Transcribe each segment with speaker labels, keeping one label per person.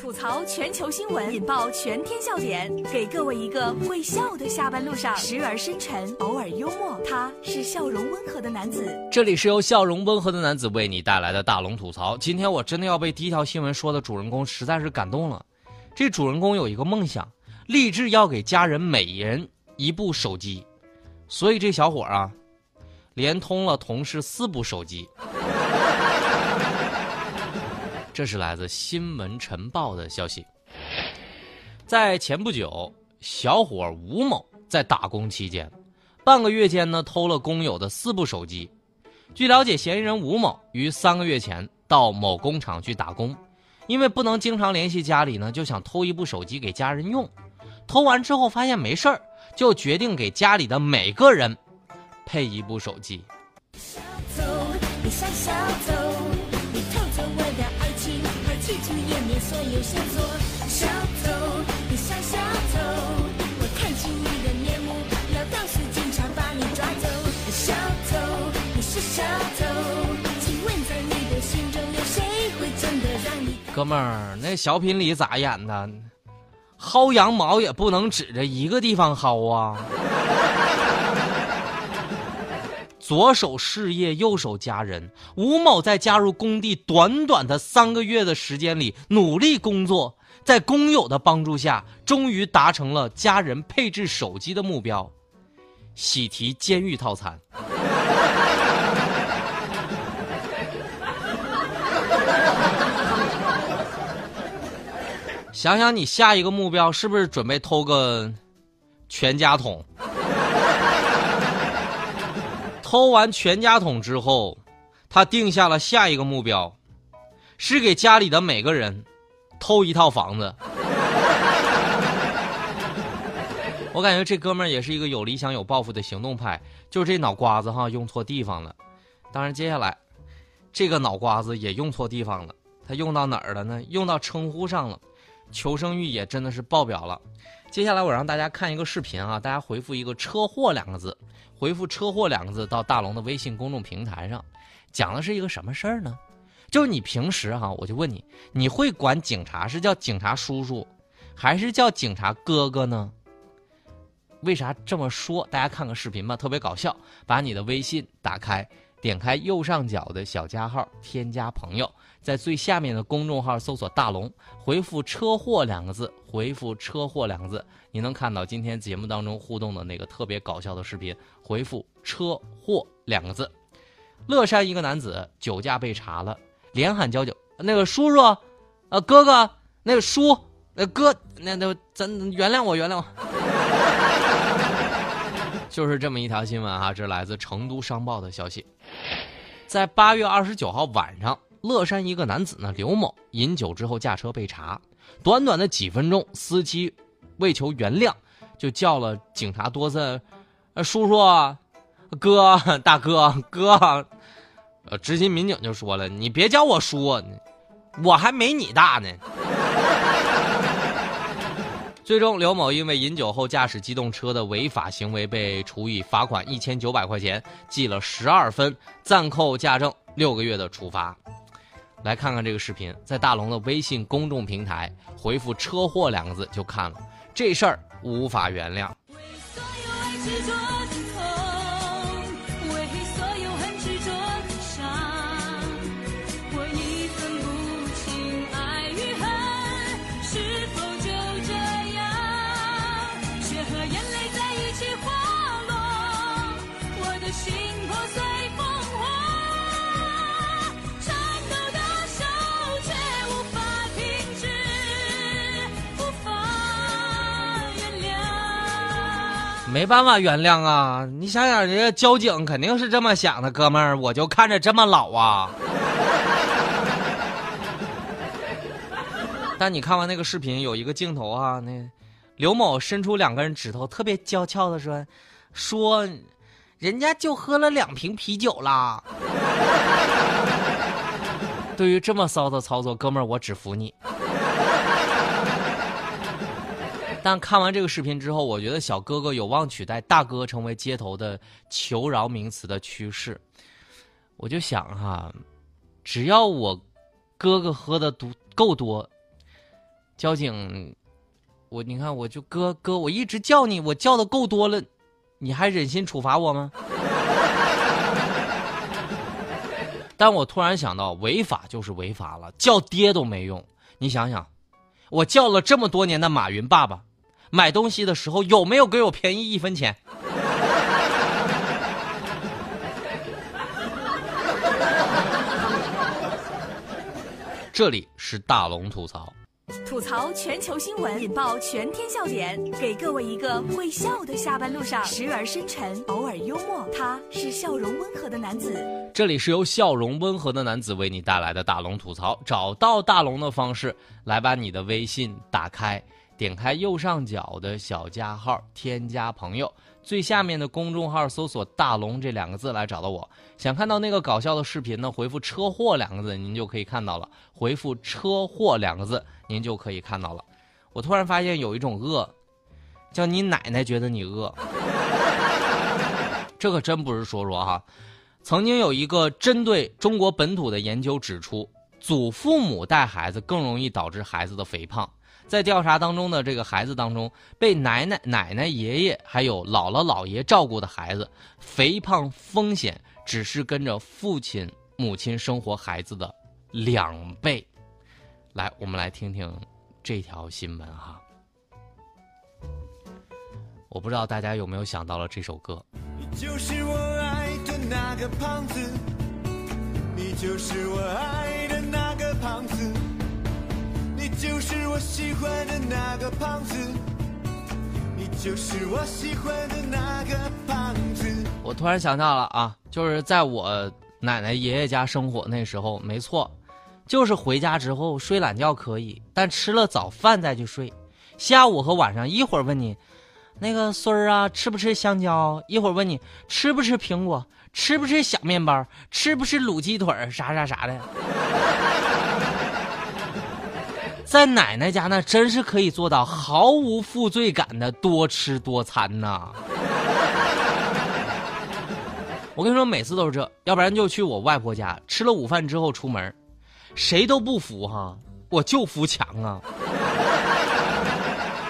Speaker 1: 吐槽全球新闻，引爆全天笑点，给各位一个会笑的下班路上，时而深沉，偶尔幽默，他是笑容温和的男子。
Speaker 2: 这里是由笑容温和的男子为你带来的大龙吐槽。今天我真的要被第一条新闻说的主人公实在是感动了。这主人公有一个梦想，立志要给家人每人一部手机，所以这小伙啊，连通了同事四部手机。这是来自《新闻晨报》的消息。在前不久，小伙吴某在打工期间，半个月间呢偷了工友的四部手机。据了解，嫌疑人吴某于三个月前到某工厂去打工，因为不能经常联系家里呢，就想偷一部手机给家人用。偷完之后发现没事儿，就决定给家里的每个人配一部手机。小偷，你像小偷。所有线索，小偷，你像小偷，我看清你的面目，要告诉警察把你抓走。小偷，你是小偷，请问在你的心中有谁会真的让你？哥们儿，那小品里咋演的？薅羊毛也不能指着一个地方薅啊。左手事业，右手家人。吴某在加入工地短短的三个月的时间里，努力工作，在工友的帮助下，终于达成了家人配置手机的目标。喜提监狱套餐。想想你下一个目标是不是准备偷个全家桶？偷完全家桶之后，他定下了下一个目标，是给家里的每个人偷一套房子。我感觉这哥们儿也是一个有理想、有抱负的行动派，就是这脑瓜子哈用错地方了。当然，接下来这个脑瓜子也用错地方了，他用到哪儿了呢？用到称呼上了，求生欲也真的是爆表了。接下来我让大家看一个视频啊，大家回复一个“车祸”两个字。回复“车祸”两个字到大龙的微信公众平台上，讲的是一个什么事儿呢？就是你平时哈，我就问你，你会管警察是叫警察叔叔，还是叫警察哥哥呢？为啥这么说？大家看个视频吧，特别搞笑。把你的微信打开，点开右上角的小加号，添加朋友，在最下面的公众号搜索“大龙”，回复“车祸”两个字，回复“车祸”两个字。你能看到今天节目当中互动的那个特别搞笑的视频，回复“车祸”两个字。乐山一个男子酒驾被查了，连喊交警，那个叔叔，呃哥哥，那个叔，那哥，那那咱原谅我，原谅我。就是这么一条新闻啊，这来自成都商报的消息，在八月二十九号晚上，乐山一个男子呢刘某饮酒之后驾车被查，短短的几分钟，司机。为求原谅，就叫了警察多次，呃，叔叔、哥、大哥、哥，呃，执勤民警就说了：“你别叫我叔，我还没你大呢。”最终，刘某因为饮酒后驾驶机动车的违法行为被处以罚款一千九百块钱，记了十二分，暂扣驾证六个月的处罚。来看看这个视频，在大龙的微信公众平台回复“车祸”两个字就看了。这事儿无法原谅。为所有爱执着没办法原谅啊！你想想，人家交警肯定是这么想的，哥们儿，我就看着这么老啊。但你看完那个视频，有一个镜头啊，那刘某伸出两根指头，特别娇俏的说：“说，人家就喝了两瓶啤酒啦。”对于这么骚的操作，哥们儿，我只服你。但看完这个视频之后，我觉得小哥哥有望取代大哥成为街头的求饶名词的趋势。我就想哈，只要我哥哥喝的多够多，交警，我你看我就哥哥，我一直叫你，我叫的够多了，你还忍心处罚我吗？但我突然想到，违法就是违法了，叫爹都没用。你想想，我叫了这么多年的马云爸爸，买东西的时候有没有给我便宜一分钱？这里是大龙吐槽，
Speaker 1: 吐槽全球新闻，引爆全天笑点，给各位一个会笑的下班路上，时而深沉，偶尔幽默，他是笑容温和的男子。
Speaker 2: 这里是由笑容温和的男子为你带来的大龙吐槽。找到大龙的方式，来把你的微信打开，点开右上角的小加号，添加朋友。最下面的公众号搜索“大龙”这两个字来找到我。想看到那个搞笑的视频呢，回复“车祸”两个字，您就可以看到了。回复“车祸”两个字，您就可以看到了。我突然发现有一种饿，叫你奶奶觉得你饿。这可真不是说说哈。曾经有一个针对中国本土的研究指出，祖父母带孩子更容易导致孩子的肥胖。在调查当中的这个孩子当中，被奶奶、奶奶、爷爷还有姥姥、姥爷照顾的孩子，肥胖风险只是跟着父亲、母亲生活孩子的两倍。来，我们来听听这条新闻哈。我不知道大家有没有想到了这首歌。你就是我爱的那个胖子，你就是我爱的那个胖子。就是我喜欢的那个胖子，你就是我喜欢的那个胖子。我突然想到了啊，就是在我奶奶爷爷家生活那时候，没错，就是回家之后睡懒觉可以，但吃了早饭再去睡。下午和晚上一会儿问你，那个孙儿啊，吃不吃香蕉？一会儿问你吃不吃苹果？吃不吃小面包？吃不吃卤鸡腿？啥啥啥的。在奶奶家那真是可以做到毫无负罪感的多吃多餐呐！我跟你说，每次都是这，要不然就去我外婆家吃了午饭之后出门，谁都不服哈，我就服强啊！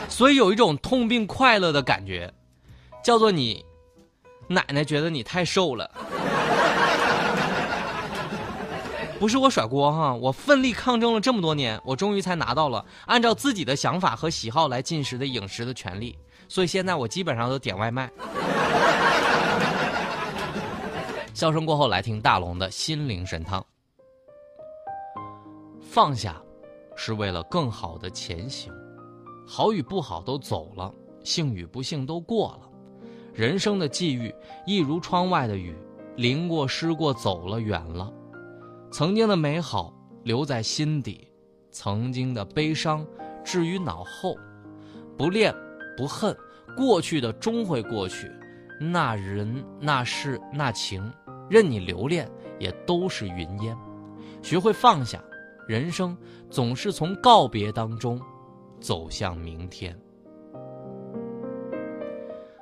Speaker 2: 所以有一种痛并快乐的感觉，叫做你奶奶觉得你太瘦了。不是我甩锅哈，我奋力抗争了这么多年，我终于才拿到了按照自己的想法和喜好来进食的饮食的权利，所以现在我基本上都点外卖。笑声过后，来听大龙的心灵神汤。放下，是为了更好的前行。好与不好都走了，幸与不幸都过了。人生的际遇，一如窗外的雨，淋过、湿过，走了，远了。曾经的美好留在心底，曾经的悲伤置于脑后，不恋不恨，过去的终会过去，那人那事那情，任你留恋也都是云烟。学会放下，人生总是从告别当中走向明天。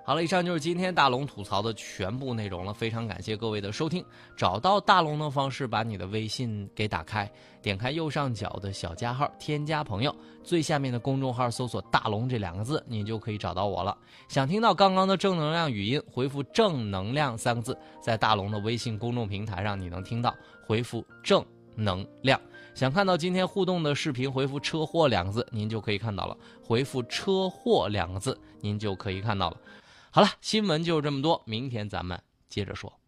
Speaker 2: 好了，以上就是今天大龙吐槽的全部内容了。非常感谢各位的收听。找到大龙的方式，把你的微信给打开，点开右上角的小加号，添加朋友，最下面的公众号搜索“大龙”这两个字，你就可以找到我了。想听到刚刚的正能量语音，回复“正能量”三个字，在大龙的微信公众平台上你能听到，回复“正能量”。想看到今天互动的视频，回复“车祸”两个字，您就可以看到了。回复“车祸”两个字，您就可以看到了。好了，新闻就这么多，明天咱们接着说。